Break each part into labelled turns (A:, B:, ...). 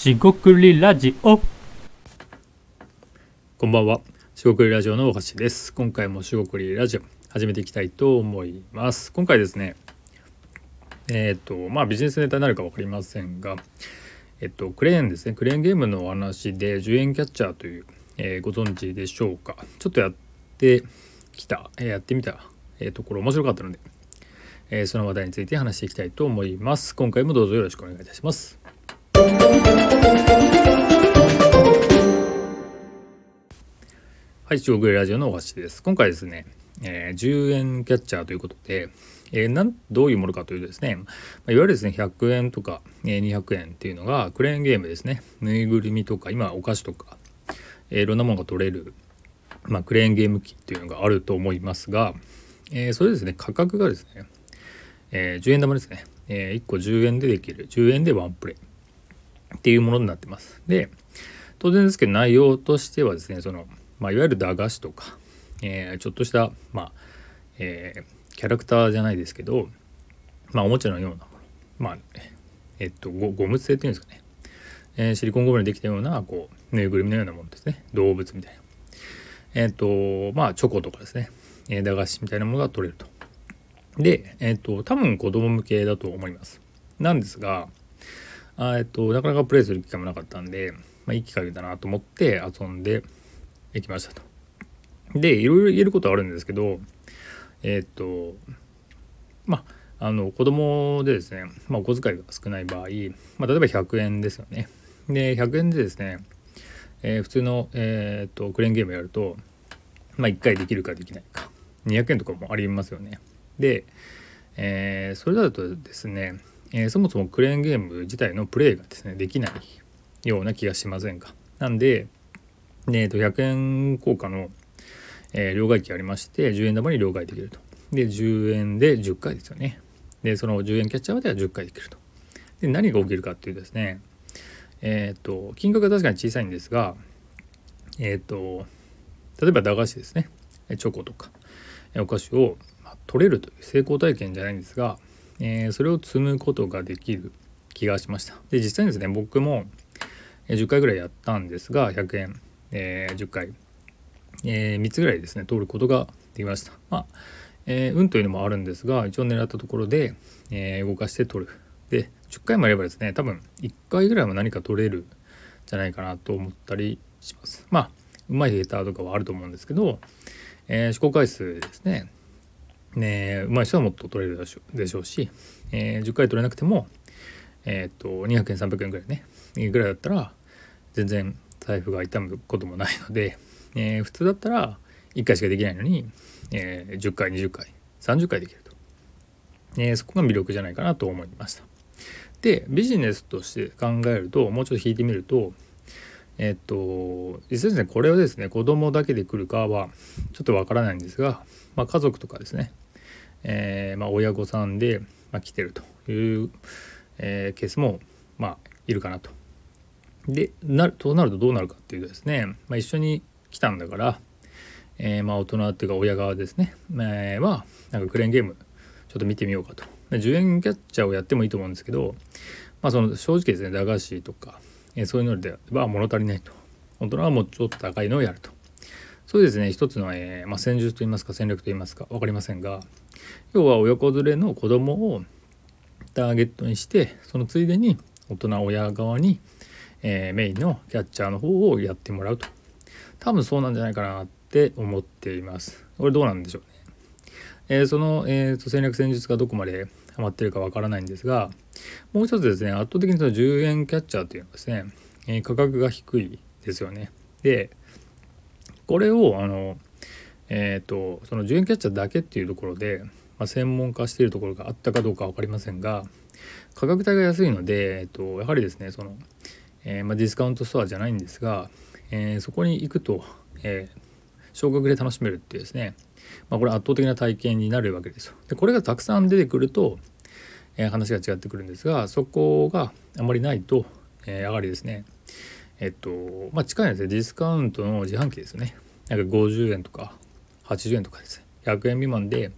A: しごくりラジオ
B: こんばんは。しごくりラジオの大橋です。今回もしごくりラジオ始めていきたいと思います。今回ですね、えっ、と、まあビジネスネタになるか分かりませんが、えっと、クレーンですね、クレーンゲームのお話で10円キャッチャーという、えーご存知でしょうか。ちょっとやってきた、えーやってみた、えーところ面白かったので、えーその話題について話していきたいと思います。今回もどうぞよろしくお願いいたします。はい、中国ラジオのお箸です。今回ですね、えー10円キャッチャーということで、えーなんどういうものかというとですね、まいわゆるですね、100円とか、え200円っていうのがクレーンゲームですね、ぬいぐるみとか、今お菓子とか、えーいろんなものが取れる、まあ、クレーンゲーム機っていうのがあると思いますが、えーそれですね、価格がですね、えー10円玉ですね、え1個10円でできる、10円でワンプレイ。っていうものになってます。で、当然ですけど内容としてはですねその、まあ、いわゆる駄菓子とか、えーちょっとした、まあえーキャラクターじゃないですけど、まあ、おもちゃのようなものまあえっとゴム製っていうんですかね、えーシリコンゴムでできたようなこうぬいぐるみのようなものですね。動物みたいな。えっとまあチョコとかですね、え駄菓子みたいなものが取れると。でえっと多分子供向けだと思います。なんですがあえっと、なかなかプレイする機会もなかったんで、まあ、いい機会だなと思って遊んでいきましたと。で、いろいろ言えることはあるんですけど、えっと、まあ、あの子供でですね、まあ、お小遣いが少ない場合、まあ、例えば100円ですよね。で、100円でですね、えー普通の、えっとクレーンゲームやると、まあ、1回できるかできないか。200円とかもありますよね。で、えーそれだとですね、えーそもそもクレーンゲーム自体のプレイがですねできないような気がしませんか？なんで、でえーと100円硬貨の、えー両替機ありまして10円玉に両替できると。で10円で10回ですよね。でその10円キャッチャーまでは10回できると。で何が起きるかっていうですねえっ、と金額が確かに小さいんですがえっ、と例えば駄菓子ですねチョコとかお菓子を、まあ取れるという成功体験じゃないんですが、えーそれを積むことができる気がしました。で実際にですね僕も10回ぐらいやったんですが100円、えー10回、え3つぐらいですね通ることができました。まあえー運というのもあるんですが一応狙ったところで、え動かして取る。で10回もやればですね多分1回ぐらいは何か取れるじゃないかなと思ったりします。まあうまい下手とかはあると思うんですけど、え試行回数ですねねうまい人はもっと取れるでしょうでしょうし、えー10回取れなくても、えーっと200円300円ぐらいねぐらいだったら全然財布が痛むこともないので、えー普通だったら1回しかできないのに、えー10回20回30回できると、えーそこが魅力じゃないかなと思いました。でビジネスとして考えるともうちょっと引いてみるとえっと実際ですねこれはですね子供だけで来るかはちょっとわからないんですが、まあ、家族とかですね、えーまあ、親御さんで、まあ、来てるという、えーケースもまあいるかなと。でなとなるとどうなるかっていうとですね、まあ、一緒に来たんだから、えーまあ大人っていうか親側ですね、えーはなんかクレーンゲームちょっと見てみようかと。で10円キャッチャーをやってもいいと思うんですけど、まあ、その正直ですね駄菓子とか、えーそういうのでは物足りないと大人はもうちょっと高いのをやるとそうですね。一つの、えーまあ、戦術といいますか戦略といいますか分かりませんが要は親子連れの子供をターゲットにしてそのついでに大人親側に、えーメインのキャッチャーの方をやってもらうと。多分そうなんじゃないかなって思っています。これどうなんでしょうね。えーその、えーと戦略戦術がどこまでハマってるかわからないんですがもう一つですね圧倒的にその10円キャッチャーというのはですね、え価格が低いですよね。でこれをあのえっ、とその10円キャッチャーだけっていうところで、まあ、専門化しているところがあったかどうか分かりませんが価格帯が安いので、えっとやはりですねその、えーまあ、ディスカウントストアじゃないんですが、えーそこに行くと、えー少額で楽しめるっていうですね、まあ、これ圧倒的な体験になるわけですよ。でこれがたくさん出てくると、え話が違ってくるんですがそこがあまりないと、えーやはりですねえっとまあ近いですねディスカウントの自販機ですね。なんか50円とか80円とかです。ね100円未満で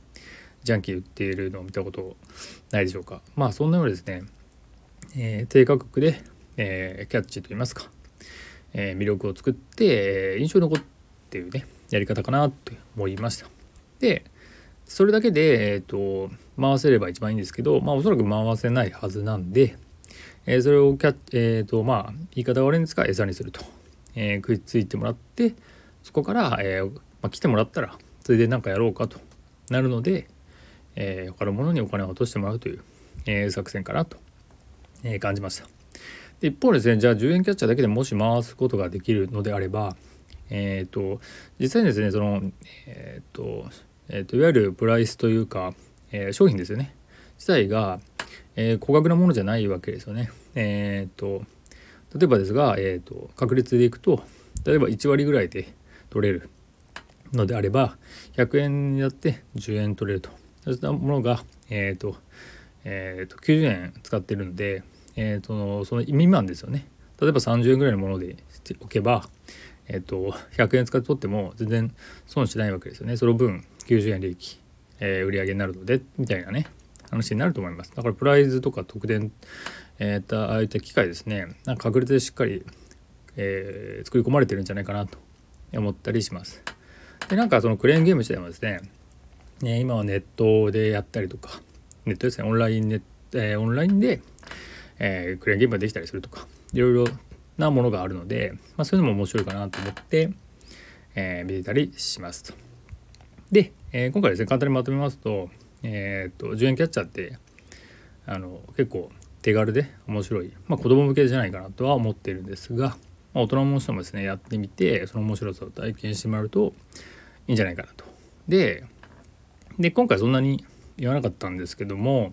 B: ジャンキー売っているのを見たことないでしょうか。まあそんなようですね、えー低価格で、えー、キャッチといいますか、えー、魅力を作って印象に残っていうねやり方かなって思いました。でそれだけで、えーと、回せれば一番いいんですけど、まあ、おそらく回せないはずなんで、えー、それをキャッ、えーとまあ、言い方悪いんですが餌にすると、えー、食いついてもらってそこから、えまあ、来てもらったらそれで何かやろうかと。なるので、え、他のものにお金を落としてもらうという、え、作戦かなと、え、感じました。で一方ですねじゃあ10円キャッチャーだけでもし回すことができるのであればえっ、と実際にですねそのえっ、ー、と,、えーと、いわゆるプライスというか、え、商品ですよね。自体が、えー、高額なものじゃないわけですよね。えっ、と例えばですが、えーと、確率でいくと例えば1割ぐらいで取れるのであれば100円やって10円取れると。そういったものが、えーとえーと、90円使ってるんで、えーと、その未満ですよね。例えば30円ぐらいのものでしておけば、えーと、100円使って取っても全然損しないわけですよね。その分90円利益、えー、売上になるのでみたいなね。話になると思います。だからプライズとか特典えー、ああいった機械ですね。なんか確率でしっかり、えー、作り込まれてるんじゃないかなと思ったりします。でなんかそのクレーンゲーム自体もですねね今はネットでやったりとかネットですね。オンラインネ、えー、オンラインで、えー、クレーンゲームができたりするとかいろいろなものがあるので、まあ、そういうのも面白いかなと思って、えー、見てたりしますと。で、えー、今回ですね簡単にまとめますと,、えーと、と10円キャッチャーってあの結構手軽で面白い、まあ、子供向けじゃないかなとは思ってるんですが、まあ、大人の人もですねやってみてその面白さを体験してもらうといいんじゃないかなと。でで今回そんなに言わなかったんですけども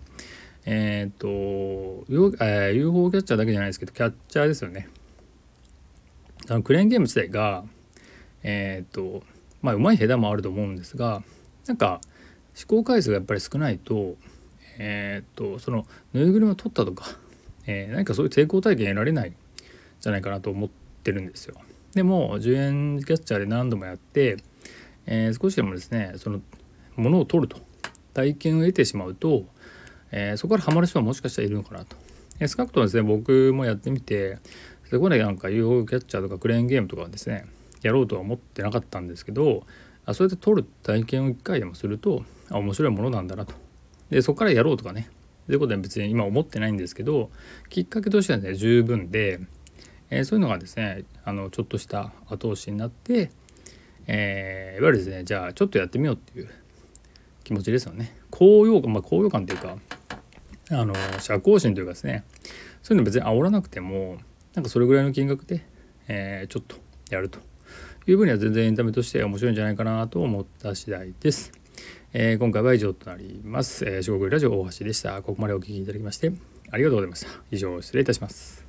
B: えっ、ー、と、えー、UFO キャッチャーだけじゃないですけどキャッチャーですよね。あのクレーンゲーム自体がえっ、ー、とまあうまい下手もあると思うんですがなんか試行回数がやっぱり少ないとえっ、とそのぬいぐるみを取ったとか、え何かそういう成功体験得られないんじゃないかなと思ってるんですよ。でも10円キャッチャーで何度もやって、え少しでもですねそのものを取ると体験を得てしまうと、えー、そこからハマる人はもしかしたらいるのかなと。えー、少なくともですね僕もやってみてそこでなんか UFO キャッチャーとかクレーンゲームとかですねやろうとは思ってなかったんですけどあそれで取る体験を1回でもするとあ面白いものなんだなと。でそこからやろうとかねということは別に今思ってないんですけどきっかけとしてはね十分で、えー、そういうのがですねあのちょっとした後押しになって、えー、いわゆるですねじゃあちょっとやってみようっていう気持ちですよね。高揚感、まあ、高揚感というかあの社交心というかですねそういうの別に煽らなくてもなんかそれぐらいの金額で、えー、ちょっとやるという分には全然エンタメとして面白いんじゃないかなと思った次第です。えー、今回は以上となります。えー、四国ラジオ大橋でした。ここまでお聴きいただきましてありがとうございました。以上失礼いたします。